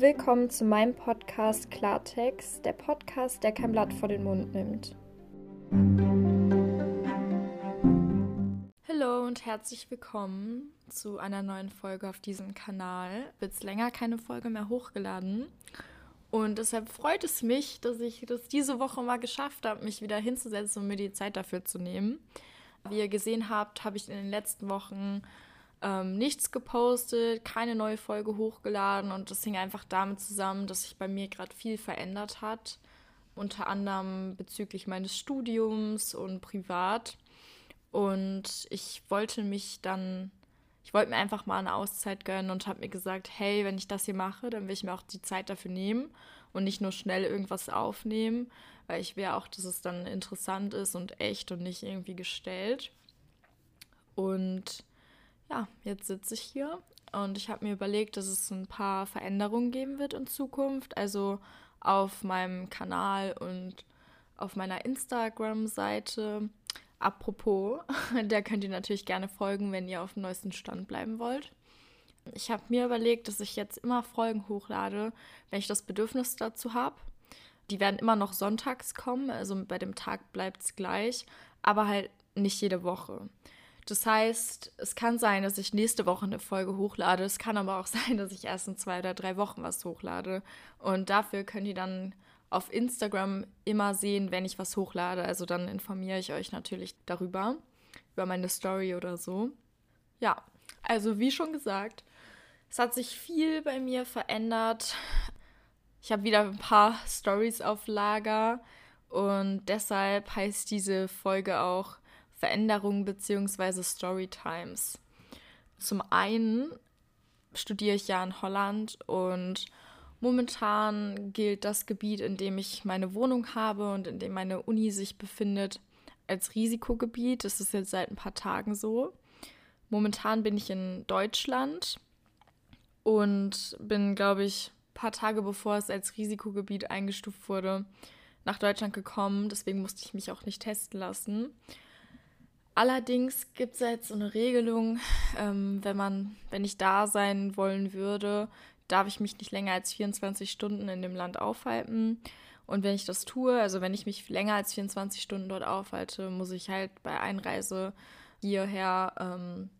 Willkommen zu meinem Podcast Klartext, der Podcast, der kein Blatt vor den Mund nimmt. Hallo und herzlich willkommen zu einer neuen Folge auf diesem Kanal. Wird länger keine Folge mehr hochgeladen. Und deshalb freut es mich, dass ich das diese Woche mal geschafft habe, mich wieder hinzusetzen und mir die Zeit dafür zu nehmen. Wie ihr gesehen habt, habe ich in den letzten Wochen ähm, nichts gepostet, keine neue Folge hochgeladen und das hing einfach damit zusammen, dass sich bei mir gerade viel verändert hat. Unter anderem bezüglich meines Studiums und privat. Und ich wollte mich dann, ich wollte mir einfach mal eine Auszeit gönnen und habe mir gesagt, hey, wenn ich das hier mache, dann will ich mir auch die Zeit dafür nehmen und nicht nur schnell irgendwas aufnehmen, weil ich will auch, dass es dann interessant ist und echt und nicht irgendwie gestellt. Und ja, jetzt sitze ich hier und ich habe mir überlegt, dass es ein paar Veränderungen geben wird in Zukunft. Also auf meinem Kanal und auf meiner Instagram-Seite. Apropos, da könnt ihr natürlich gerne folgen, wenn ihr auf dem neuesten Stand bleiben wollt. Ich habe mir überlegt, dass ich jetzt immer Folgen hochlade, wenn ich das Bedürfnis dazu habe. Die werden immer noch sonntags kommen, also bei dem Tag bleibt es gleich, aber halt nicht jede Woche. Das heißt, es kann sein, dass ich nächste Woche eine Folge hochlade. Es kann aber auch sein, dass ich erst in zwei oder drei Wochen was hochlade. Und dafür könnt ihr dann auf Instagram immer sehen, wenn ich was hochlade. Also dann informiere ich euch natürlich darüber, über meine Story oder so. Ja, also wie schon gesagt, es hat sich viel bei mir verändert. Ich habe wieder ein paar Stories auf Lager und deshalb heißt diese Folge auch Veränderungen bzw. Storytimes. Zum einen studiere ich ja in Holland und momentan gilt das Gebiet, in dem ich meine Wohnung habe und in dem meine Uni sich befindet, als Risikogebiet. Das ist jetzt seit ein paar Tagen so. Momentan bin ich in Deutschland und bin, glaube ich, ein paar Tage bevor es als Risikogebiet eingestuft wurde, nach Deutschland gekommen. Deswegen musste ich mich auch nicht testen lassen. Allerdings gibt es jetzt so eine Regelung, ähm, wenn man, wenn ich da sein wollen würde, darf ich mich nicht länger als 24 Stunden in dem Land aufhalten. Und wenn ich das tue, also wenn ich mich länger als 24 Stunden dort aufhalte, muss ich halt bei Einreise hierher ähm,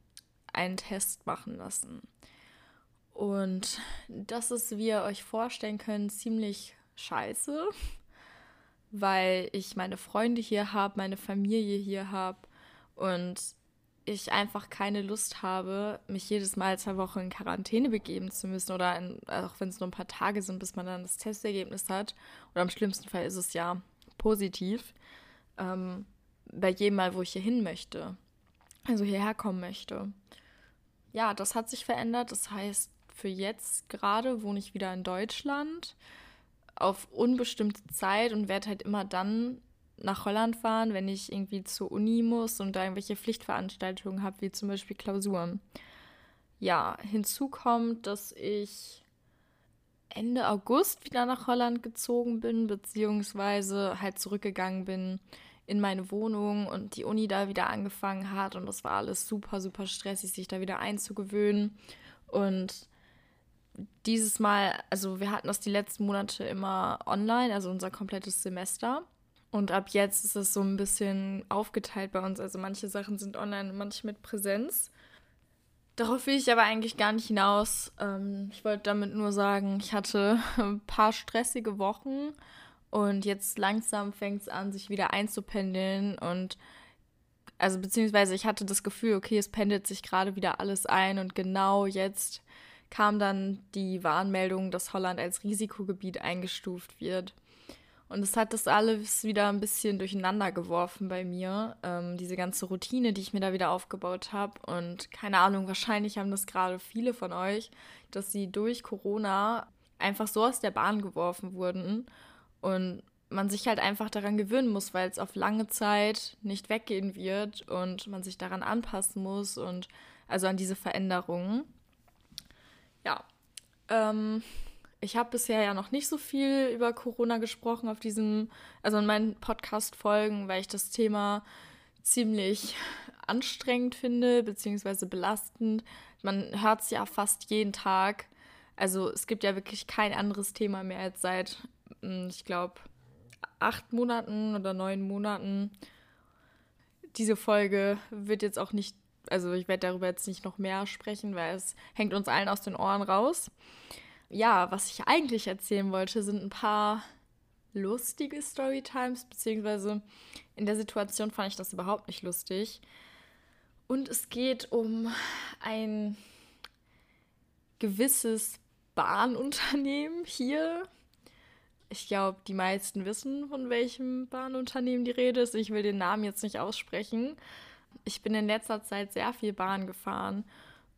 einen Test machen lassen. Und das ist, wie ihr euch vorstellen könnt, ziemlich scheiße, weil ich meine Freunde hier habe, meine Familie hier habe und ich einfach keine Lust habe, mich jedes Mal zwei Wochen in Quarantäne begeben zu müssen oder in, auch wenn es nur ein paar Tage sind, bis man dann das Testergebnis hat. Oder im schlimmsten Fall ist es ja positiv. Ähm, bei jedem Mal, wo ich hier hin möchte. Also hierher kommen möchte. Ja, das hat sich verändert. Das heißt, für jetzt gerade wohne ich wieder in Deutschland auf unbestimmte Zeit und werde halt immer dann nach Holland fahren, wenn ich irgendwie zur Uni muss und da irgendwelche Pflichtveranstaltungen habe, wie zum Beispiel Klausuren. Ja, hinzu kommt, dass ich Ende August wieder nach Holland gezogen bin, beziehungsweise halt zurückgegangen bin in meine Wohnung und die Uni da wieder angefangen hat und das war alles super, super stressig, sich da wieder einzugewöhnen. Und dieses Mal, also wir hatten das die letzten Monate immer online, also unser komplettes Semester. Und ab jetzt ist es so ein bisschen aufgeteilt bei uns. Also manche Sachen sind online manche mit Präsenz. Darauf will ich aber eigentlich gar nicht hinaus. Ähm, ich wollte damit nur sagen, ich hatte ein paar stressige Wochen und jetzt langsam fängt es an, sich wieder einzupendeln und also beziehungsweise ich hatte das Gefühl, okay, es pendelt sich gerade wieder alles ein und genau jetzt kam dann die Warnmeldung, dass Holland als Risikogebiet eingestuft wird. Und es hat das alles wieder ein bisschen durcheinander geworfen bei mir. Ähm, diese ganze Routine, die ich mir da wieder aufgebaut habe. Und keine Ahnung, wahrscheinlich haben das gerade viele von euch, dass sie durch Corona einfach so aus der Bahn geworfen wurden. Und man sich halt einfach daran gewöhnen muss, weil es auf lange Zeit nicht weggehen wird und man sich daran anpassen muss und also an diese Veränderungen. Ja. Ähm, ich habe bisher ja noch nicht so viel über Corona gesprochen auf diesem, also in meinen Podcast-Folgen, weil ich das Thema ziemlich anstrengend finde, beziehungsweise belastend. Man hört es ja fast jeden Tag. Also es gibt ja wirklich kein anderes Thema mehr als seit, hm, ich glaube, acht Monaten oder neun Monaten. Diese Folge wird jetzt auch nicht, also ich werde darüber jetzt nicht noch mehr sprechen, weil es hängt uns allen aus den Ohren raus. Ja, was ich eigentlich erzählen wollte, sind ein paar lustige Storytimes, beziehungsweise in der Situation fand ich das überhaupt nicht lustig. Und es geht um ein gewisses Bahnunternehmen hier. Ich glaube, die meisten wissen, von welchem Bahnunternehmen die Rede ist. Ich will den Namen jetzt nicht aussprechen. Ich bin in letzter Zeit sehr viel Bahn gefahren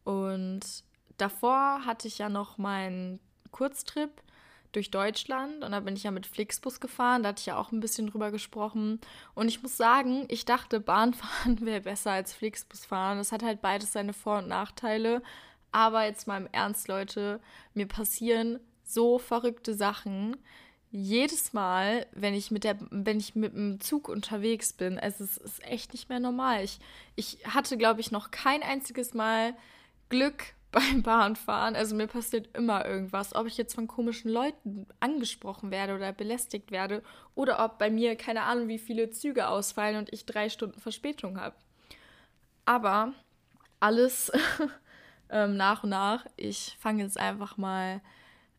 und davor hatte ich ja noch meinen Kurztrip durch Deutschland und da bin ich ja mit Flixbus gefahren, da hatte ich ja auch ein bisschen drüber gesprochen und ich muss sagen, ich dachte, Bahnfahren wäre besser als Flixbus fahren. Das hat halt beides seine Vor- und Nachteile, aber jetzt mal im Ernst, Leute, mir passieren so verrückte Sachen. Jedes Mal, wenn ich mit der, wenn ich mit dem Zug unterwegs bin, es ist, ist echt nicht mehr normal. Ich, ich hatte, glaube ich, noch kein einziges Mal Glück beim Bahnfahren. Also mir passiert immer irgendwas. Ob ich jetzt von komischen Leuten angesprochen werde oder belästigt werde oder ob bei mir keine Ahnung, wie viele Züge ausfallen und ich drei Stunden Verspätung habe. Aber alles ähm, nach und nach. Ich fange jetzt einfach mal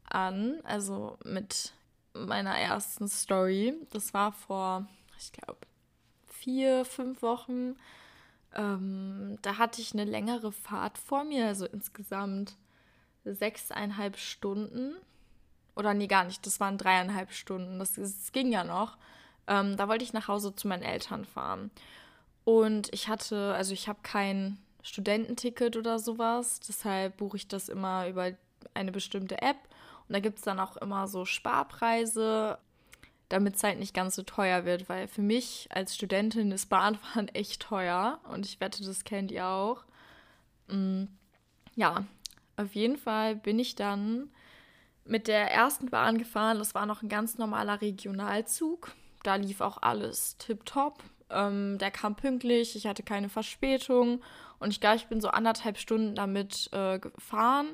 an. Also mit meiner ersten Story. Das war vor, ich glaube, vier, fünf Wochen ähm, da hatte ich eine längere Fahrt vor mir, also insgesamt sechseinhalb Stunden. Oder nee, gar nicht, das waren dreieinhalb Stunden. Das, das ging ja noch. Ähm, da wollte ich nach Hause zu meinen Eltern fahren. Und ich hatte, also ich habe kein Studententicket oder sowas. Deshalb buche ich das immer über eine bestimmte App. Und da gibt es dann auch immer so Sparpreise damit es nicht ganz so teuer wird, weil für mich als Studentin ist Bahnfahren echt teuer und ich wette, das kennt ihr auch. Mm, ja, auf jeden Fall bin ich dann mit der ersten Bahn gefahren. Das war noch ein ganz normaler Regionalzug. Da lief auch alles tipptopp. Ähm, der kam pünktlich, ich hatte keine Verspätung und ich glaube, ich bin so anderthalb Stunden damit äh, gefahren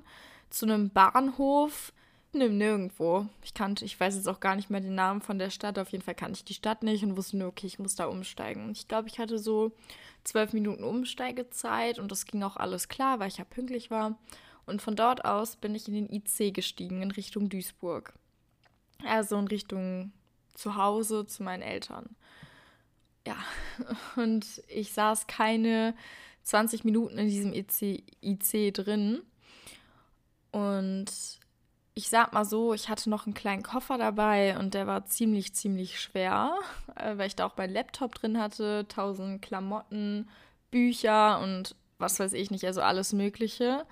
zu einem Bahnhof, im Nirgendwo. Ich kannte, ich weiß jetzt auch gar nicht mehr den Namen von der Stadt. Auf jeden Fall kannte ich die Stadt nicht und wusste nur, okay, ich muss da umsteigen. Ich glaube, ich hatte so zwölf Minuten Umsteigezeit und das ging auch alles klar, weil ich ja pünktlich war. Und von dort aus bin ich in den IC gestiegen in Richtung Duisburg. Also in Richtung zu Hause zu meinen Eltern. Ja, und ich saß keine 20 Minuten in diesem IC, IC drin. Und ich sag mal so, ich hatte noch einen kleinen Koffer dabei und der war ziemlich, ziemlich schwer, äh, weil ich da auch meinen Laptop drin hatte, tausend Klamotten, Bücher und was weiß ich nicht, also alles Mögliche.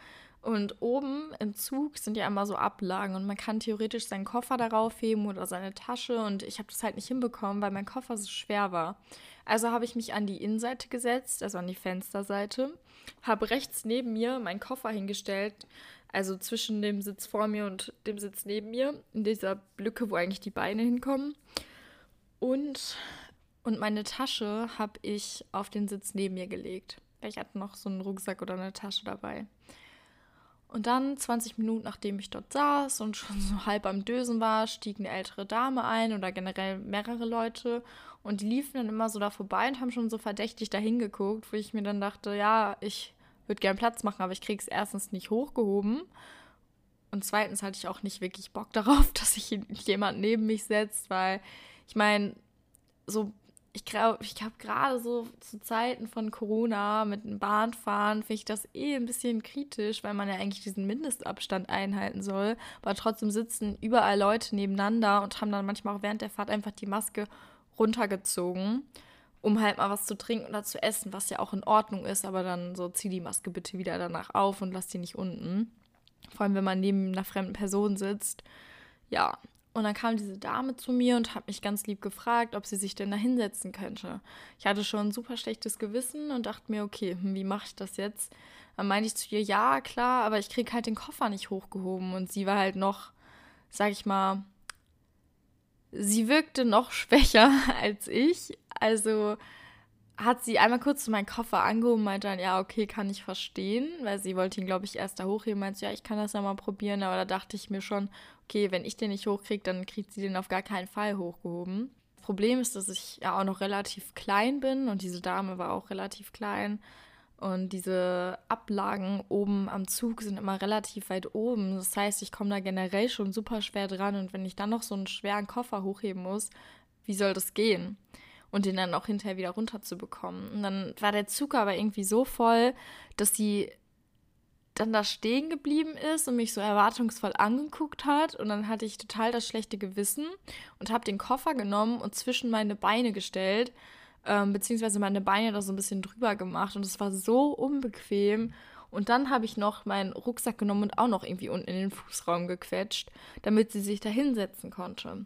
Und oben im Zug sind ja immer so Ablagen und man kann theoretisch seinen Koffer darauf heben oder seine Tasche und ich habe das halt nicht hinbekommen, weil mein Koffer so schwer war. Also habe ich mich an die Innenseite gesetzt, also an die Fensterseite, habe rechts neben mir meinen Koffer hingestellt, also zwischen dem Sitz vor mir und dem Sitz neben mir, in dieser Lücke, wo eigentlich die Beine hinkommen. Und, und meine Tasche habe ich auf den Sitz neben mir gelegt. Ich hatte noch so einen Rucksack oder eine Tasche dabei. Und dann, 20 Minuten nachdem ich dort saß und schon so halb am Dösen war, stieg eine ältere Dame ein oder generell mehrere Leute. Und die liefen dann immer so da vorbei und haben schon so verdächtig dahin geguckt, wo ich mir dann dachte, ja, ich würde gern Platz machen, aber ich kriege es erstens nicht hochgehoben. Und zweitens hatte ich auch nicht wirklich Bock darauf, dass sich jemand neben mich setzt, weil ich meine, so, ich glaube, ich glaube, gerade so zu Zeiten von Corona mit dem Bahnfahren finde ich das eh ein bisschen kritisch, weil man ja eigentlich diesen Mindestabstand einhalten soll. Aber trotzdem sitzen überall Leute nebeneinander und haben dann manchmal auch während der Fahrt einfach die Maske runtergezogen um halt mal was zu trinken oder zu essen, was ja auch in Ordnung ist, aber dann so zieh die Maske bitte wieder danach auf und lass die nicht unten. Vor allem, wenn man neben einer fremden Person sitzt. Ja, und dann kam diese Dame zu mir und hat mich ganz lieb gefragt, ob sie sich denn da hinsetzen könnte. Ich hatte schon ein super schlechtes Gewissen und dachte mir, okay, hm, wie mache ich das jetzt? Dann meinte ich zu ihr, ja, klar, aber ich kriege halt den Koffer nicht hochgehoben. Und sie war halt noch, sag ich mal, sie wirkte noch schwächer als ich. Also hat sie einmal kurz meinen Koffer angehoben und meinte dann, ja, okay, kann ich verstehen, weil sie wollte ihn, glaube ich, erst da hochheben. Meinte, ja, ich kann das ja mal probieren, aber da dachte ich mir schon, okay, wenn ich den nicht hochkriege, dann kriegt sie den auf gar keinen Fall hochgehoben. Problem ist, dass ich ja auch noch relativ klein bin und diese Dame war auch relativ klein. Und diese Ablagen oben am Zug sind immer relativ weit oben. Das heißt, ich komme da generell schon super schwer dran. Und wenn ich dann noch so einen schweren Koffer hochheben muss, wie soll das gehen? Und den dann auch hinterher wieder runterzubekommen. Und dann war der Zug aber irgendwie so voll, dass sie dann da stehen geblieben ist und mich so erwartungsvoll angeguckt hat. Und dann hatte ich total das schlechte Gewissen und habe den Koffer genommen und zwischen meine Beine gestellt ähm, beziehungsweise meine Beine da so ein bisschen drüber gemacht und es war so unbequem. Und dann habe ich noch meinen Rucksack genommen und auch noch irgendwie unten in den Fußraum gequetscht, damit sie sich da hinsetzen konnte.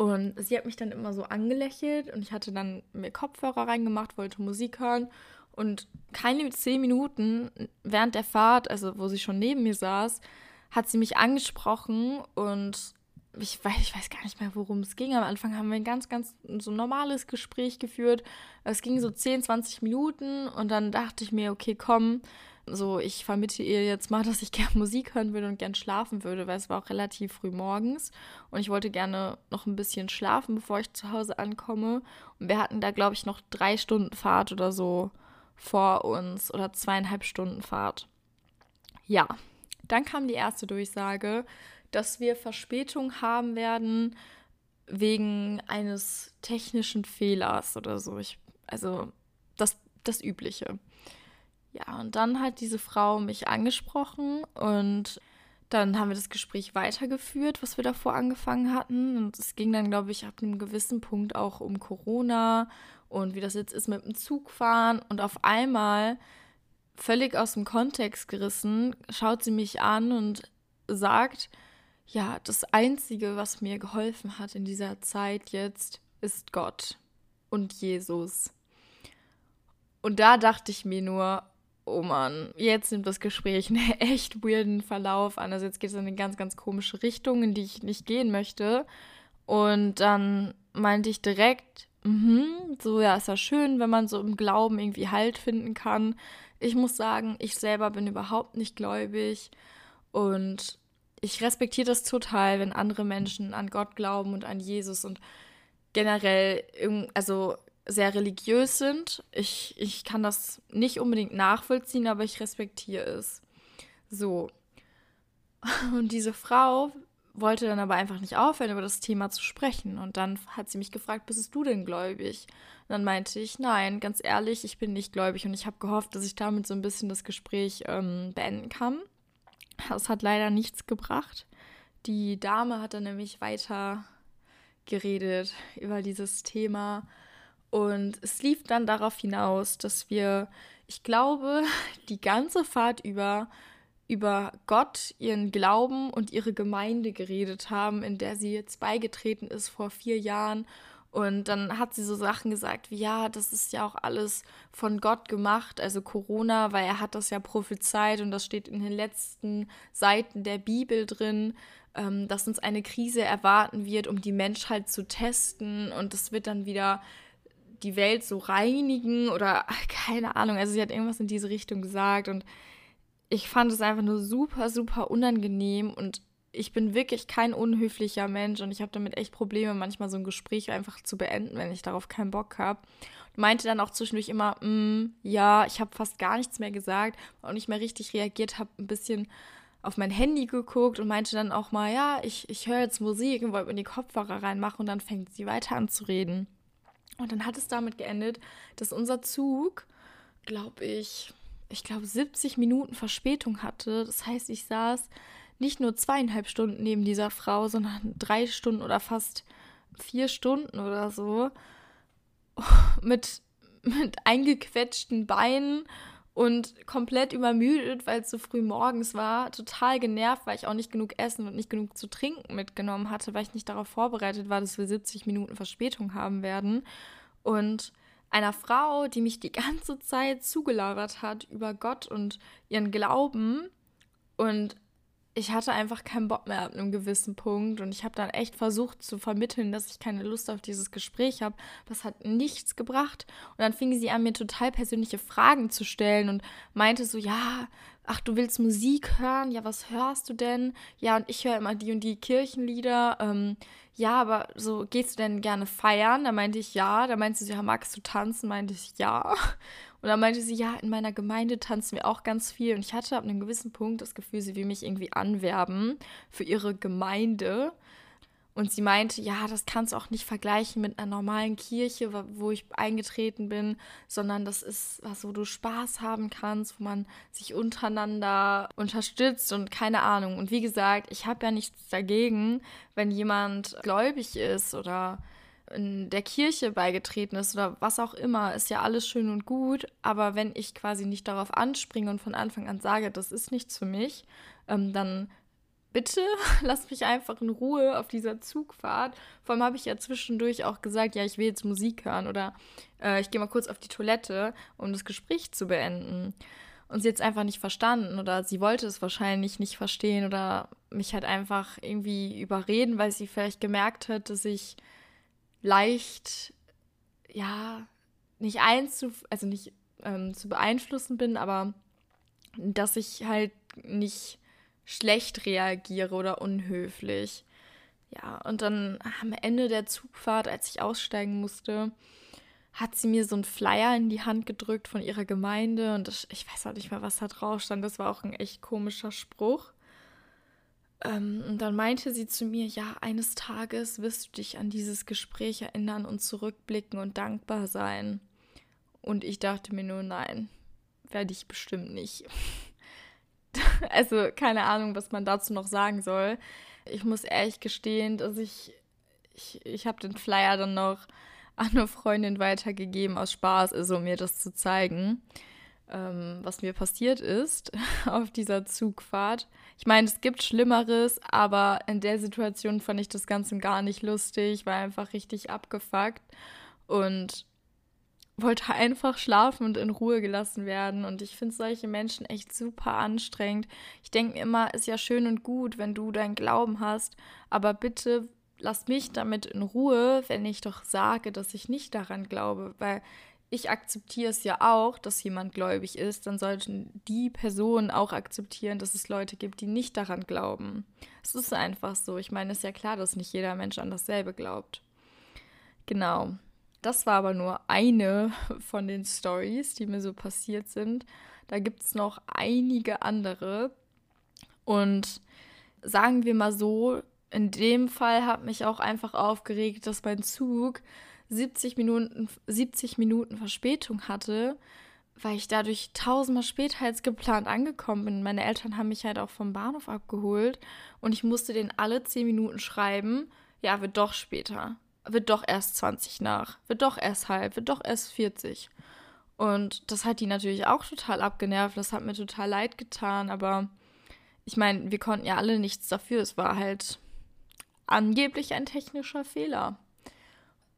Und sie hat mich dann immer so angelächelt und ich hatte dann mir Kopfhörer reingemacht, wollte Musik hören. Und keine zehn Minuten während der Fahrt, also wo sie schon neben mir saß, hat sie mich angesprochen und ich weiß, ich weiß gar nicht mehr, worum es ging. Am Anfang haben wir ein ganz, ganz so normales Gespräch geführt. Es ging so 10, 20 Minuten und dann dachte ich mir, okay, komm, so ich vermittle ihr jetzt mal, dass ich gerne Musik hören würde und gern schlafen würde, weil es war auch relativ früh morgens und ich wollte gerne noch ein bisschen schlafen, bevor ich zu Hause ankomme. Und wir hatten da, glaube ich, noch drei Stunden Fahrt oder so vor uns oder zweieinhalb Stunden Fahrt. Ja, dann kam die erste Durchsage dass wir Verspätung haben werden wegen eines technischen Fehlers oder so. Ich, also das, das Übliche. Ja, und dann hat diese Frau mich angesprochen und dann haben wir das Gespräch weitergeführt, was wir davor angefangen hatten. Und es ging dann, glaube ich, ab einem gewissen Punkt auch um Corona und wie das jetzt ist mit dem Zugfahren. Und auf einmal, völlig aus dem Kontext gerissen, schaut sie mich an und sagt, ja, das Einzige, was mir geholfen hat in dieser Zeit jetzt, ist Gott und Jesus. Und da dachte ich mir nur, oh Mann, jetzt nimmt das Gespräch einen echt weirden Verlauf an. Also jetzt geht es in eine ganz, ganz komische Richtung, in die ich nicht gehen möchte. Und dann meinte ich direkt, mhm, so ja, ist ja schön, wenn man so im Glauben irgendwie Halt finden kann. Ich muss sagen, ich selber bin überhaupt nicht gläubig und ich respektiere das total, wenn andere Menschen an Gott glauben und an Jesus und generell also sehr religiös sind. Ich, ich kann das nicht unbedingt nachvollziehen, aber ich respektiere es. So. Und diese Frau wollte dann aber einfach nicht aufhören, über das Thema zu sprechen. Und dann hat sie mich gefragt, bist du denn gläubig? Und dann meinte ich, nein, ganz ehrlich, ich bin nicht gläubig. Und ich habe gehofft, dass ich damit so ein bisschen das Gespräch ähm, beenden kann. Das hat leider nichts gebracht. Die Dame hat dann nämlich weiter geredet über dieses Thema. Und es lief dann darauf hinaus, dass wir, ich glaube, die ganze Fahrt über über Gott, ihren Glauben und ihre Gemeinde geredet haben, in der sie jetzt beigetreten ist vor vier Jahren. Und dann hat sie so Sachen gesagt wie, ja, das ist ja auch alles von Gott gemacht, also Corona, weil er hat das ja prophezeit und das steht in den letzten Seiten der Bibel drin, ähm, dass uns eine Krise erwarten wird, um die Menschheit zu testen. Und das wird dann wieder die Welt so reinigen oder keine Ahnung. Also sie hat irgendwas in diese Richtung gesagt und ich fand es einfach nur super, super unangenehm und ich bin wirklich kein unhöflicher Mensch und ich habe damit echt Probleme, manchmal so ein Gespräch einfach zu beenden, wenn ich darauf keinen Bock habe. Meinte dann auch zwischendurch immer, mm, ja, ich habe fast gar nichts mehr gesagt und nicht mehr richtig reagiert, habe ein bisschen auf mein Handy geguckt und meinte dann auch mal, ja, ich, ich höre jetzt Musik und wollte mir die Kopfhörer reinmachen und dann fängt sie weiter an zu reden. Und dann hat es damit geendet, dass unser Zug, glaube ich, ich glaube 70 Minuten Verspätung hatte. Das heißt, ich saß nicht nur zweieinhalb Stunden neben dieser Frau, sondern drei Stunden oder fast vier Stunden oder so. Mit, mit eingequetschten Beinen und komplett übermüdet, weil es so früh morgens war. Total genervt, weil ich auch nicht genug Essen und nicht genug zu trinken mitgenommen hatte, weil ich nicht darauf vorbereitet war, dass wir 70 Minuten Verspätung haben werden. Und einer Frau, die mich die ganze Zeit zugelabert hat über Gott und ihren Glauben und ich hatte einfach keinen Bock mehr ab einem gewissen Punkt und ich habe dann echt versucht zu vermitteln, dass ich keine Lust auf dieses Gespräch habe. Das hat nichts gebracht. Und dann fing sie an, mir total persönliche Fragen zu stellen und meinte so, ja, ach, du willst Musik hören? Ja, was hörst du denn? Ja, und ich höre immer die und die Kirchenlieder. Ähm, ja, aber so, gehst du denn gerne feiern? Da meinte ich ja. Da meinte sie, ja, magst du tanzen? Meinte ich ja. Und dann meinte sie, ja, in meiner Gemeinde tanzen wir auch ganz viel. Und ich hatte ab einem gewissen Punkt das Gefühl, sie will mich irgendwie anwerben für ihre Gemeinde. Und sie meinte, ja, das kannst du auch nicht vergleichen mit einer normalen Kirche, wo ich eingetreten bin, sondern das ist was, wo du Spaß haben kannst, wo man sich untereinander unterstützt und keine Ahnung. Und wie gesagt, ich habe ja nichts dagegen, wenn jemand gläubig ist oder in der Kirche beigetreten ist oder was auch immer, ist ja alles schön und gut. Aber wenn ich quasi nicht darauf anspringe und von Anfang an sage, das ist nichts für mich, ähm, dann bitte lass mich einfach in Ruhe auf dieser Zugfahrt. Vor allem habe ich ja zwischendurch auch gesagt, ja, ich will jetzt Musik hören oder äh, ich gehe mal kurz auf die Toilette, um das Gespräch zu beenden. Und sie hat es einfach nicht verstanden oder sie wollte es wahrscheinlich nicht verstehen oder mich halt einfach irgendwie überreden, weil sie vielleicht gemerkt hat, dass ich leicht, ja, nicht einzu, also nicht ähm, zu beeinflussen bin, aber dass ich halt nicht schlecht reagiere oder unhöflich. Ja, und dann am Ende der Zugfahrt, als ich aussteigen musste, hat sie mir so einen Flyer in die Hand gedrückt von ihrer Gemeinde und das, ich weiß auch nicht mehr, was da drauf stand. Das war auch ein echt komischer Spruch. Ähm, und dann meinte sie zu mir, ja, eines Tages wirst du dich an dieses Gespräch erinnern und zurückblicken und dankbar sein. Und ich dachte mir nur, nein, werde ich bestimmt nicht. also keine Ahnung, was man dazu noch sagen soll. Ich muss ehrlich gestehen, dass ich, ich, ich habe den Flyer dann noch an eine Freundin weitergegeben aus Spaß, also um mir das zu zeigen ähm, was mir passiert ist auf dieser Zugfahrt. Ich meine, es gibt Schlimmeres, aber in der Situation fand ich das Ganze gar nicht lustig, war einfach richtig abgefuckt und wollte einfach schlafen und in Ruhe gelassen werden. Und ich finde solche Menschen echt super anstrengend. Ich denke mir immer, ist ja schön und gut, wenn du deinen Glauben hast, aber bitte lass mich damit in Ruhe, wenn ich doch sage, dass ich nicht daran glaube, weil ich akzeptiere es ja auch, dass jemand gläubig ist, dann sollten die Personen auch akzeptieren, dass es Leute gibt, die nicht daran glauben. Es ist einfach so. Ich meine, es ist ja klar, dass nicht jeder Mensch an dasselbe glaubt. Genau. Das war aber nur eine von den Stories, die mir so passiert sind. Da gibt es noch einige andere. Und sagen wir mal so, in dem Fall hat mich auch einfach aufgeregt, dass mein Zug 70 Minuten, 70 Minuten Verspätung hatte, weil ich dadurch tausendmal später als geplant angekommen bin. Meine Eltern haben mich halt auch vom Bahnhof abgeholt und ich musste denen alle 10 Minuten schreiben, ja, wird doch später, wird doch erst 20 nach, wird doch erst halb, wird doch erst 40. Und das hat die natürlich auch total abgenervt, das hat mir total leid getan, aber ich meine, wir konnten ja alle nichts dafür, es war halt angeblich ein technischer Fehler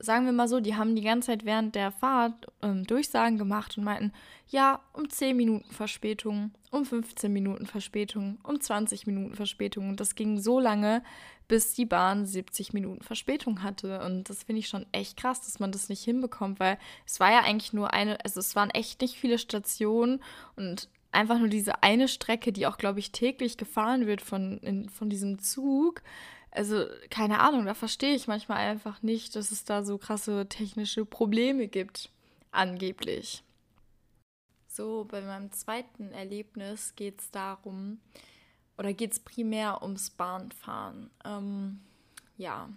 sagen wir mal so, die haben die ganze Zeit während der Fahrt ähm, Durchsagen gemacht und meinten, ja, um 10 Minuten Verspätung, um 15 Minuten Verspätung, um 20 Minuten Verspätung. Und das ging so lange, bis die Bahn 70 Minuten Verspätung hatte. Und das finde ich schon echt krass, dass man das nicht hinbekommt, weil es war ja eigentlich nur eine, also es waren echt nicht viele Stationen und einfach nur diese eine Strecke, die auch, glaube ich, täglich gefahren wird von, in, von diesem Zug also keine Ahnung, da verstehe ich manchmal einfach nicht, dass es da so krasse technische Probleme gibt, angeblich. So, bei meinem zweiten Erlebnis geht es darum, oder geht es primär ums Bahnfahren. Ähm, ja,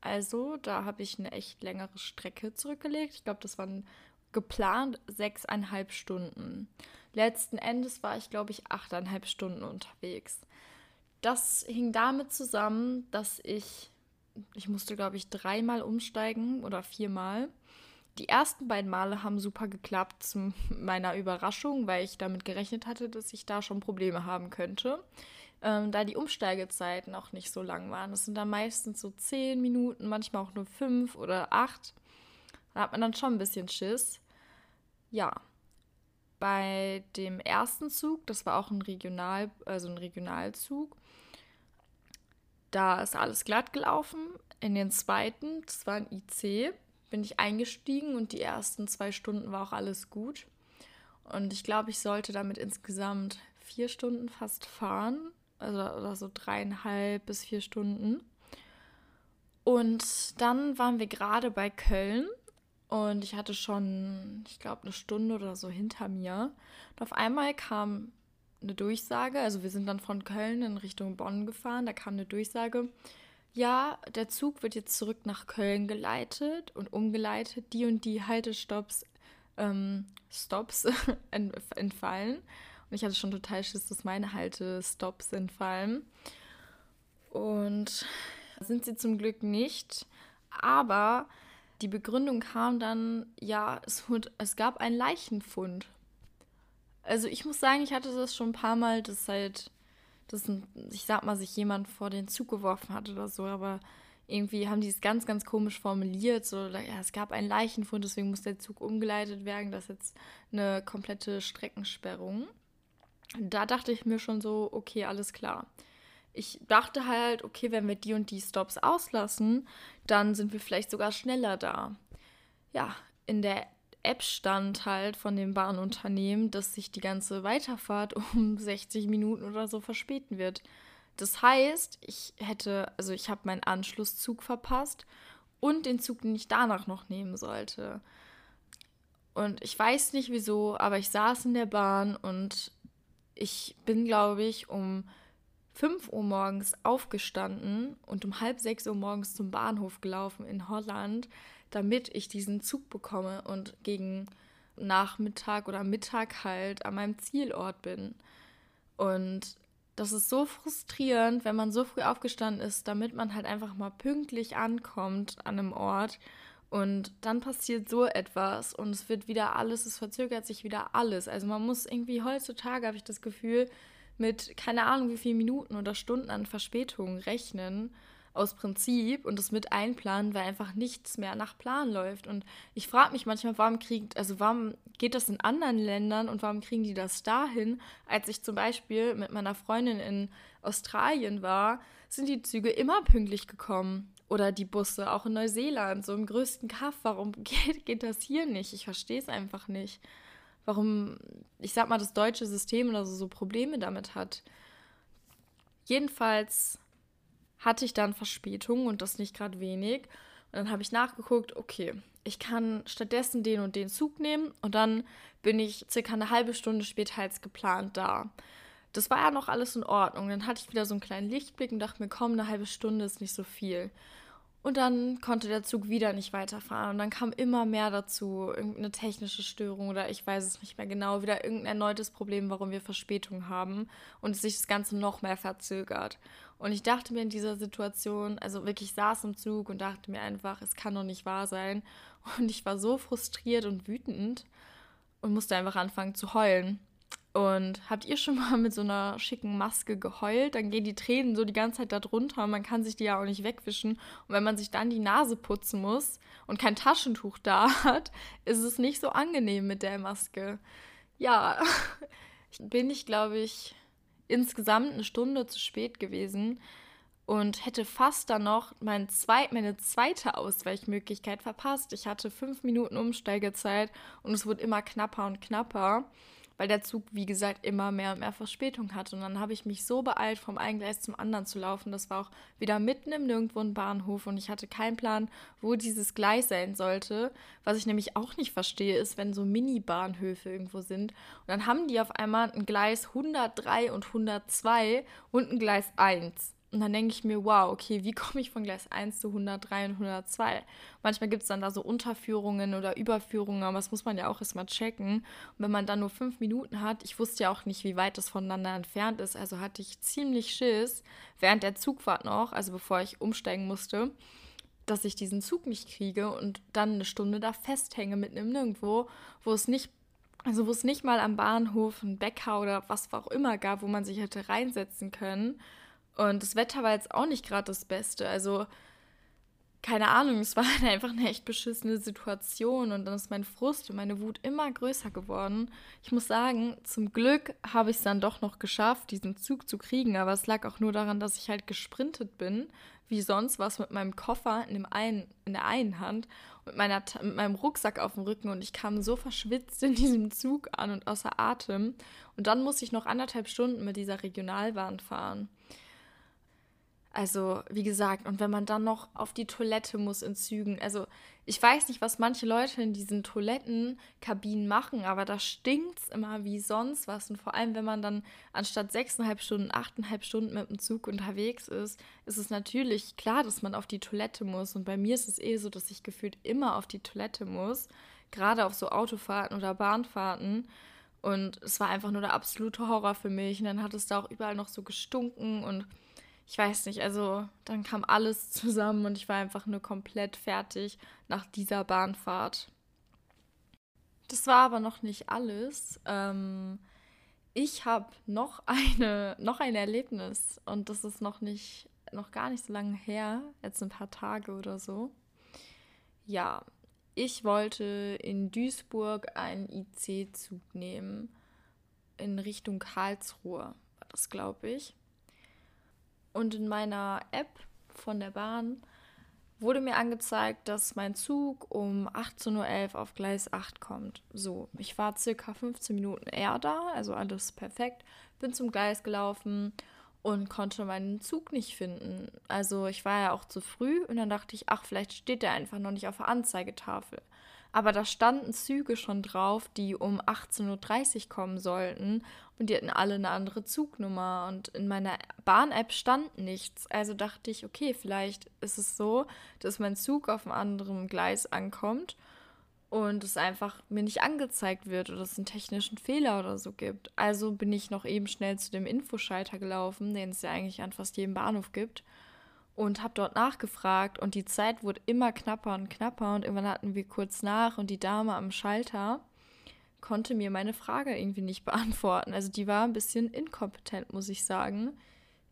also da habe ich eine echt längere Strecke zurückgelegt. Ich glaube, das waren geplant sechseinhalb Stunden. Letzten Endes war ich, glaube ich, achteinhalb Stunden unterwegs das hing damit zusammen, dass ich, ich musste, glaube ich, dreimal umsteigen oder viermal. Die ersten beiden Male haben super geklappt, zu meiner Überraschung, weil ich damit gerechnet hatte, dass ich da schon Probleme haben könnte. Ähm, da die Umsteigezeiten auch nicht so lang waren. Das sind dann meistens so zehn Minuten, manchmal auch nur fünf oder acht. Da hat man dann schon ein bisschen Schiss. Ja. bei dem ersten Zug, das war auch ein Regional, also ein Regionalzug, da ist alles glatt gelaufen. In den zweiten, das war ein IC, bin ich eingestiegen und die ersten zwei Stunden war auch alles gut. Und ich glaube, ich sollte damit insgesamt vier Stunden fast fahren. Also oder so dreieinhalb bis vier Stunden. Und dann waren wir gerade bei Köln und ich hatte schon, ich glaube, eine Stunde oder so hinter mir. Und auf einmal kam eine Durchsage, also wir sind dann von Köln in Richtung Bonn gefahren, da kam eine Durchsage, ja, der Zug wird jetzt zurück nach Köln geleitet und umgeleitet, die und die Haltestopps ähm, Stops entfallen. Und ich hatte schon total Schiss, dass meine Haltestops entfallen. Und sind sie zum Glück nicht. Aber die Begründung kam dann, ja, es, es gab einen Leichenfund. Also ich muss sagen, ich hatte das schon ein paar Mal, dass halt, dass, ich sag mal, sich jemand vor den Zug geworfen hat oder so, aber irgendwie haben die es ganz, ganz komisch formuliert. So, ja, es gab einen Leichenfund, deswegen muss der Zug umgeleitet werden. Das ist jetzt eine komplette Streckensperrung. Da dachte ich mir schon so, okay, alles klar. Ich dachte halt, okay, wenn wir die und die Stops auslassen, dann sind wir vielleicht sogar schneller da. Ja, in der App stand halt von dem Bahnunternehmen, dass sich die ganze Weiterfahrt um 60 Minuten oder so verspäten wird. Das heißt, ich hätte, also ich habe meinen Anschlusszug verpasst und den Zug, den ich danach noch nehmen sollte. Und ich weiß nicht wieso, aber ich saß in der Bahn und ich bin, glaube ich, um 5 Uhr morgens aufgestanden und um halb 6 Uhr morgens zum Bahnhof gelaufen in Holland, damit ich diesen Zug bekomme und gegen Nachmittag oder Mittag halt an meinem Zielort bin. Und das ist so frustrierend, wenn man so früh aufgestanden ist, damit man halt einfach mal pünktlich ankommt an einem Ort und dann passiert so etwas und es wird wieder alles, es verzögert sich wieder alles. Also man muss irgendwie heutzutage, habe ich das Gefühl, mit keine Ahnung wie viele Minuten oder Stunden an Verspätung rechnen aus Prinzip und das mit einplanen, weil einfach nichts mehr nach Plan läuft. Und ich frage mich manchmal, warum kriegt, also warum geht das in anderen Ländern und warum kriegen die das dahin? Als ich zum Beispiel mit meiner Freundin in Australien war, sind die Züge immer pünktlich gekommen. Oder die Busse, auch in Neuseeland, so im größten Kaff. Warum geht, geht das hier nicht? Ich verstehe es einfach nicht. Warum, ich sag mal, das deutsche System oder so, so Probleme damit hat. Jedenfalls hatte ich dann Verspätung und das nicht gerade wenig. Und dann habe ich nachgeguckt, okay, ich kann stattdessen den und den Zug nehmen und dann bin ich circa eine halbe Stunde später als geplant da. Das war ja noch alles in Ordnung. Dann hatte ich wieder so einen kleinen Lichtblick und dachte mir, komm, eine halbe Stunde ist nicht so viel. Und dann konnte der Zug wieder nicht weiterfahren. Und dann kam immer mehr dazu, irgendeine technische Störung oder ich weiß es nicht mehr genau, wieder irgendein erneutes Problem, warum wir Verspätung haben und sich das Ganze noch mehr verzögert. Und ich dachte mir in dieser Situation, also wirklich saß im Zug und dachte mir einfach, es kann doch nicht wahr sein. Und ich war so frustriert und wütend und musste einfach anfangen zu heulen. Und habt ihr schon mal mit so einer schicken Maske geheult? Dann gehen die Tränen so die ganze Zeit da drunter und man kann sich die ja auch nicht wegwischen. Und wenn man sich dann die Nase putzen muss und kein Taschentuch da hat, ist es nicht so angenehm mit der Maske. Ja, bin ich, glaube ich, insgesamt eine Stunde zu spät gewesen und hätte fast dann noch mein zweit, meine zweite Ausweichmöglichkeit verpasst. Ich hatte fünf Minuten Umsteigezeit und es wurde immer knapper und knapper weil der Zug, wie gesagt, immer mehr und mehr Verspätung hatte. Und dann habe ich mich so beeilt, vom einen Gleis zum anderen zu laufen. Das war auch wieder mitten im Nirgendwo ein Bahnhof und ich hatte keinen Plan, wo dieses Gleis sein sollte. Was ich nämlich auch nicht verstehe, ist, wenn so Mini-Bahnhöfe irgendwo sind. Und dann haben die auf einmal ein Gleis 103 und 102 und ein Gleis 1. Und dann denke ich mir, wow, okay, wie komme ich von Gleis 1 zu 103 und 102? Manchmal gibt es dann da so Unterführungen oder Überführungen, aber das muss man ja auch erstmal checken. Und wenn man dann nur fünf Minuten hat, ich wusste ja auch nicht, wie weit das voneinander entfernt ist, also hatte ich ziemlich Schiss während der Zugfahrt noch, also bevor ich umsteigen musste, dass ich diesen Zug nicht kriege und dann eine Stunde da festhänge mitten im Nirgendwo, wo es nicht also wo es nicht mal am Bahnhof einen Bäcker oder was auch immer gab, wo man sich hätte reinsetzen können. Und das Wetter war jetzt auch nicht gerade das Beste. Also keine Ahnung, es war halt einfach eine echt beschissene Situation und dann ist mein Frust und meine Wut immer größer geworden. Ich muss sagen, zum Glück habe ich es dann doch noch geschafft, diesen Zug zu kriegen, aber es lag auch nur daran, dass ich halt gesprintet bin, wie sonst was mit meinem Koffer in, dem einen, in der einen Hand und meiner, mit meinem Rucksack auf dem Rücken und ich kam so verschwitzt in diesem Zug an und außer Atem. Und dann musste ich noch anderthalb Stunden mit dieser Regionalbahn fahren. Also, wie gesagt, und wenn man dann noch auf die Toilette muss in Zügen, also ich weiß nicht, was manche Leute in diesen Toilettenkabinen machen, aber da stinkt es immer wie sonst was. Und vor allem, wenn man dann anstatt sechseinhalb Stunden, achteinhalb Stunden mit dem Zug unterwegs ist, ist es natürlich klar, dass man auf die Toilette muss. Und bei mir ist es eh so, dass ich gefühlt immer auf die Toilette muss, gerade auf so Autofahrten oder Bahnfahrten. Und es war einfach nur der absolute Horror für mich. Und dann hat es da auch überall noch so gestunken und ich weiß nicht, also dann kam alles zusammen und ich war einfach nur komplett fertig nach dieser Bahnfahrt. Das war aber noch nicht alles. Ähm, ich habe noch eine, noch ein Erlebnis und das ist noch nicht, noch gar nicht so lange her, jetzt ein paar Tage oder so. Ja, ich wollte in Duisburg einen IC-Zug nehmen in Richtung Karlsruhe, war das glaube ich. Und in meiner App von der Bahn wurde mir angezeigt, dass mein Zug um 18.11 Uhr auf Gleis 8 kommt. So, ich war circa 15 Minuten eher da, also alles perfekt. Bin zum Gleis gelaufen und konnte meinen Zug nicht finden. Also ich war ja auch zu früh und dann dachte ich, ach, vielleicht steht der einfach noch nicht auf der Anzeigetafel. Aber da standen Züge schon drauf, die um 18.30 Uhr kommen sollten und die hatten alle eine andere Zugnummer und in meiner Bahn-App stand nichts. Also dachte ich, okay, vielleicht ist es so, dass mein Zug auf einem anderen Gleis ankommt und es einfach mir nicht angezeigt wird oder es einen technischen Fehler oder so gibt. Also bin ich noch eben schnell zu dem Infoschalter gelaufen, den es ja eigentlich an fast jedem Bahnhof gibt und habe dort nachgefragt und die Zeit wurde immer knapper und knapper und irgendwann hatten wir kurz nach und die Dame am Schalter konnte mir meine Frage irgendwie nicht beantworten. Also die war ein bisschen inkompetent, muss ich sagen.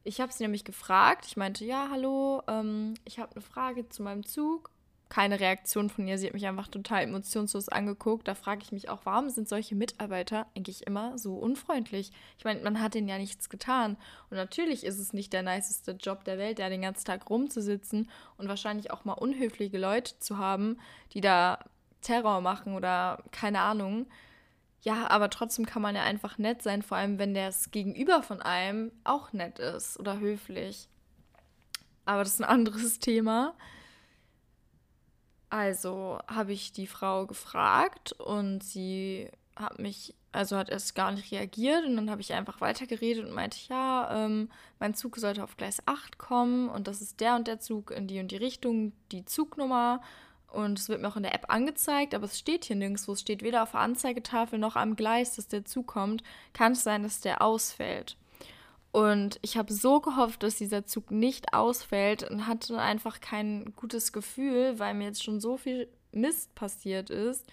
Ich habe sie nämlich gefragt. Ich meinte, ja, hallo, ähm, ich habe eine Frage zu meinem Zug keine Reaktion von ihr. Sie hat mich einfach total emotionslos angeguckt. Da frage ich mich auch, warum sind solche Mitarbeiter eigentlich immer so unfreundlich? Ich meine, man hat denen ja nichts getan. Und natürlich ist es nicht der niceste Job der Welt, da den ganzen Tag rumzusitzen und wahrscheinlich auch mal unhöfliche Leute zu haben, die da Terror machen oder keine Ahnung. Ja, aber trotzdem kann man ja einfach nett sein, vor allem wenn das Gegenüber von einem auch nett ist oder höflich. Aber das ist ein anderes Thema. Also habe ich die Frau gefragt und sie hat mich, also hat erst gar nicht reagiert und dann habe ich einfach weitergeredet und meinte, ja, ähm, mein Zug sollte auf Gleis 8 kommen und das ist der und der Zug in die und die Richtung, die Zugnummer und es wird mir auch in der App angezeigt, aber es steht hier nirgendwo, es steht weder auf der Anzeigetafel noch am Gleis, dass der Zug kommt. Kann es sein, dass der ausfällt. Und ich habe so gehofft, dass dieser Zug nicht ausfällt und hatte einfach kein gutes Gefühl, weil mir jetzt schon so viel Mist passiert ist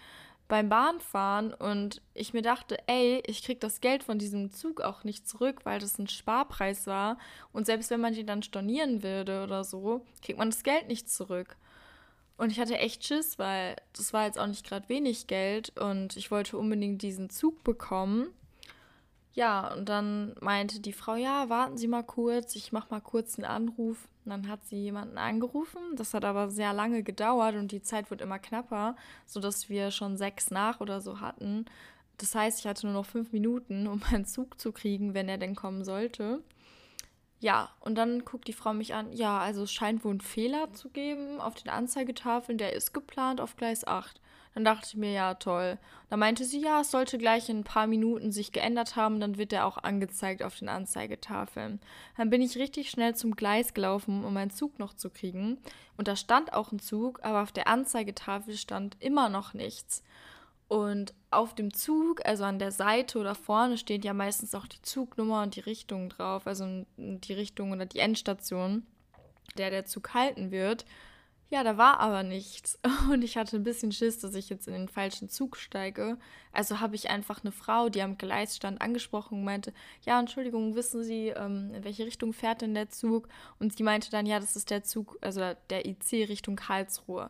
beim Bahnfahren. Und ich mir dachte, ey, ich krieg das Geld von diesem Zug auch nicht zurück, weil das ein Sparpreis war. Und selbst wenn man den dann stornieren würde oder so, kriegt man das Geld nicht zurück. Und ich hatte echt Schiss, weil das war jetzt auch nicht gerade wenig Geld. Und ich wollte unbedingt diesen Zug bekommen ja, und dann meinte die Frau, ja, warten Sie mal kurz, ich mache mal kurz einen Anruf. Und dann hat sie jemanden angerufen. Das hat aber sehr lange gedauert und die Zeit wird immer knapper, sodass wir schon sechs nach oder so hatten. Das heißt, ich hatte nur noch fünf Minuten, um meinen Zug zu kriegen, wenn er denn kommen sollte. Ja, und dann guckt die Frau mich an. Ja, also es scheint wohl einen Fehler zu geben auf den Anzeigetafeln. Der ist geplant auf Gleis 8. Dann dachte ich mir, ja, toll. Dann meinte sie, ja, es sollte gleich in ein paar Minuten sich geändert haben, dann wird er auch angezeigt auf den Anzeigetafeln. Dann bin ich richtig schnell zum Gleis gelaufen, um meinen Zug noch zu kriegen. Und da stand auch ein Zug, aber auf der Anzeigetafel stand immer noch nichts. Und auf dem Zug, also an der Seite oder vorne, steht ja meistens auch die Zugnummer und die Richtung drauf, also die Richtung oder die Endstation, der der Zug halten wird. Ja, da war aber nichts. Und ich hatte ein bisschen Schiss, dass ich jetzt in den falschen Zug steige. Also habe ich einfach eine Frau, die am Gleis stand, angesprochen und meinte, ja, Entschuldigung, wissen Sie, ähm, in welche Richtung fährt denn der Zug? Und sie meinte dann, ja, das ist der Zug, also der IC Richtung Karlsruhe.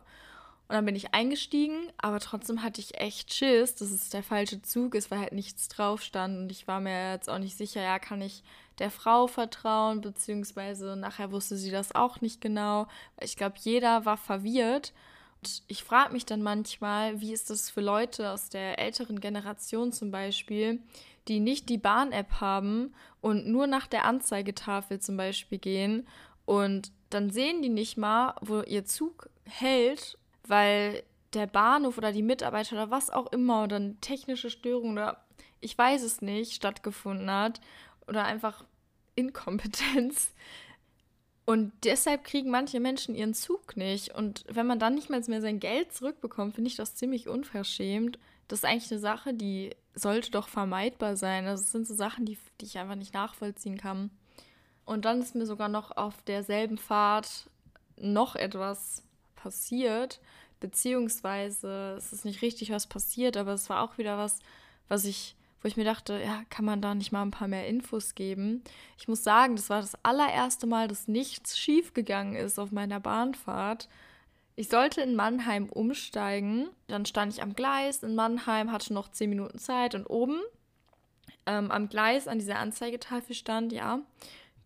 Und dann bin ich eingestiegen, aber trotzdem hatte ich echt Schiss, dass es der falsche Zug ist, weil halt nichts drauf stand. Und ich war mir jetzt auch nicht sicher, ja, kann ich der Frau vertrauen, beziehungsweise nachher wusste sie das auch nicht genau. Ich glaube, jeder war verwirrt. Und ich frage mich dann manchmal, wie ist das für Leute aus der älteren Generation zum Beispiel, die nicht die Bahn-App haben und nur nach der Anzeigetafel zum Beispiel gehen und dann sehen die nicht mal, wo ihr Zug hält weil der Bahnhof oder die Mitarbeiter oder was auch immer oder eine technische Störung oder ich weiß es nicht stattgefunden hat oder einfach Inkompetenz. Und deshalb kriegen manche Menschen ihren Zug nicht. Und wenn man dann nicht mal mehr sein Geld zurückbekommt, finde ich das ziemlich unverschämt. Das ist eigentlich eine Sache, die sollte doch vermeidbar sein. Also es sind so Sachen, die, die ich einfach nicht nachvollziehen kann. Und dann ist mir sogar noch auf derselben Fahrt noch etwas passiert, beziehungsweise es ist nicht richtig was passiert, aber es war auch wieder was, was ich, wo ich mir dachte, ja, kann man da nicht mal ein paar mehr Infos geben? Ich muss sagen, das war das allererste Mal, dass nichts schiefgegangen ist auf meiner Bahnfahrt. Ich sollte in Mannheim umsteigen, dann stand ich am Gleis in Mannheim, hatte noch zehn Minuten Zeit und oben ähm, am Gleis an dieser Anzeigetafel stand, ja,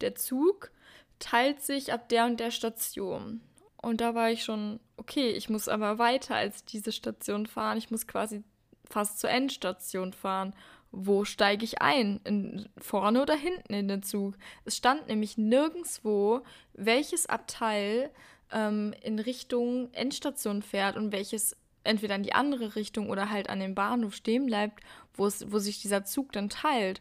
der Zug teilt sich ab der und der Station. Und da war ich schon, okay, ich muss aber weiter als diese Station fahren. Ich muss quasi fast zur Endstation fahren. Wo steige ich ein? In, vorne oder hinten in den Zug? Es stand nämlich nirgendwo, welches Abteil ähm, in Richtung Endstation fährt und welches entweder in die andere Richtung oder halt an dem Bahnhof stehen bleibt, wo sich dieser Zug dann teilt.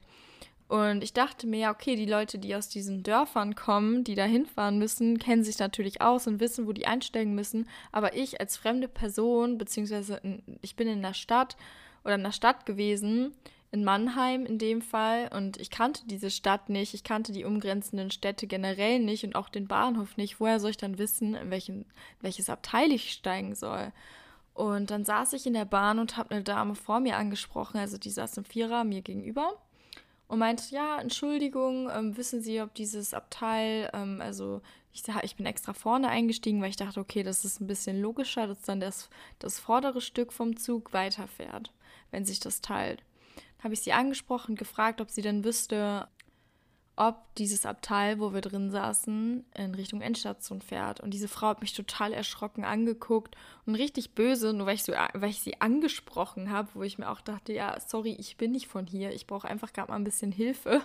Und ich dachte mir, ja, okay, die Leute, die aus diesen Dörfern kommen, die da hinfahren müssen, kennen sich natürlich aus und wissen, wo die einsteigen müssen. Aber ich als fremde Person, beziehungsweise in, ich bin in der Stadt oder in der Stadt gewesen, in Mannheim in dem Fall, und ich kannte diese Stadt nicht, ich kannte die umgrenzenden Städte generell nicht und auch den Bahnhof nicht. Woher soll ich dann wissen, in welchen, welches Abteil ich steigen soll? Und dann saß ich in der Bahn und habe eine Dame vor mir angesprochen, also die saß im Vierer mir gegenüber und meinte, ja, Entschuldigung, ähm, wissen Sie, ob dieses Abteil, ähm, also ich, ich bin extra vorne eingestiegen, weil ich dachte, okay, das ist ein bisschen logischer, dass dann das, das vordere Stück vom Zug weiterfährt, wenn sich das teilt. Habe ich sie angesprochen, gefragt, ob sie denn wüsste, ob dieses Abteil, wo wir drin saßen, in Richtung Endstation fährt. Und diese Frau hat mich total erschrocken angeguckt und richtig böse, nur weil ich, so, weil ich sie angesprochen habe, wo ich mir auch dachte, ja, sorry, ich bin nicht von hier, ich brauche einfach gerade mal ein bisschen Hilfe.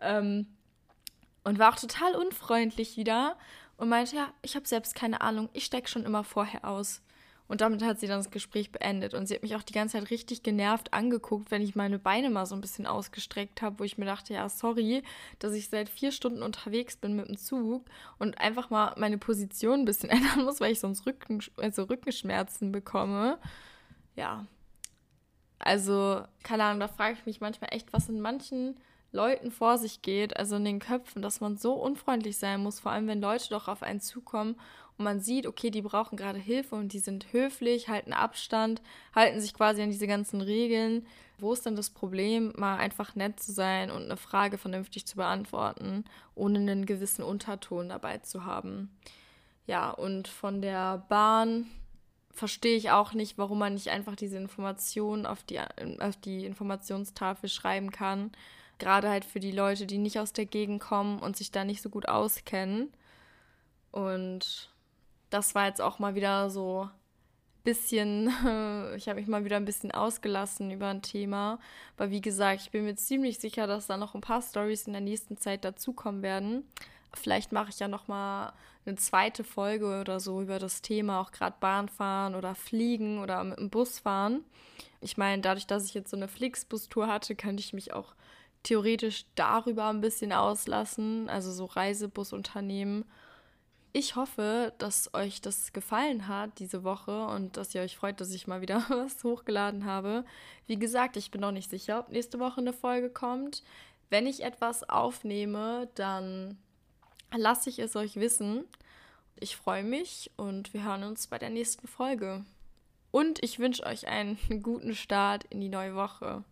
Ähm, und war auch total unfreundlich wieder und meinte, ja, ich habe selbst keine Ahnung, ich stecke schon immer vorher aus. Und damit hat sie dann das Gespräch beendet. Und sie hat mich auch die ganze Zeit richtig genervt angeguckt, wenn ich meine Beine mal so ein bisschen ausgestreckt habe, wo ich mir dachte, ja, sorry, dass ich seit vier Stunden unterwegs bin mit dem Zug und einfach mal meine Position ein bisschen ändern muss, weil ich sonst Rücken, also Rückenschmerzen bekomme. Ja. Also, keine Ahnung, da frage ich mich manchmal echt, was in manchen Leuten vor sich geht, also in den Köpfen, dass man so unfreundlich sein muss, vor allem wenn Leute doch auf einen zukommen und man sieht, okay, die brauchen gerade Hilfe und die sind höflich, halten Abstand, halten sich quasi an diese ganzen Regeln. Wo ist denn das Problem, mal einfach nett zu sein und eine Frage vernünftig zu beantworten, ohne einen gewissen Unterton dabei zu haben? Ja, und von der Bahn verstehe ich auch nicht, warum man nicht einfach diese Informationen auf die, auf die Informationstafel schreiben kann. Gerade halt für die Leute, die nicht aus der Gegend kommen und sich da nicht so gut auskennen. Und das war jetzt auch mal wieder so ein bisschen, ich habe mich mal wieder ein bisschen ausgelassen über ein Thema. Aber wie gesagt, ich bin mir ziemlich sicher, dass da noch ein paar Stories in der nächsten Zeit dazukommen werden. Vielleicht mache ich ja noch mal eine zweite Folge oder so über das Thema, auch gerade Bahnfahren oder Fliegen oder mit dem Bus fahren. Ich meine, dadurch, dass ich jetzt so eine Flixbus-Tour hatte, könnte ich mich auch theoretisch darüber ein bisschen auslassen, also so Reisebusunternehmen ich hoffe, dass euch das gefallen hat diese Woche und dass ihr euch freut, dass ich mal wieder was hochgeladen habe. Wie gesagt, ich bin noch nicht sicher, ob nächste Woche eine Folge kommt. Wenn ich etwas aufnehme, dann lasse ich es euch wissen. Ich freue mich und wir hören uns bei der nächsten Folge. Und ich wünsche euch einen guten Start in die neue Woche.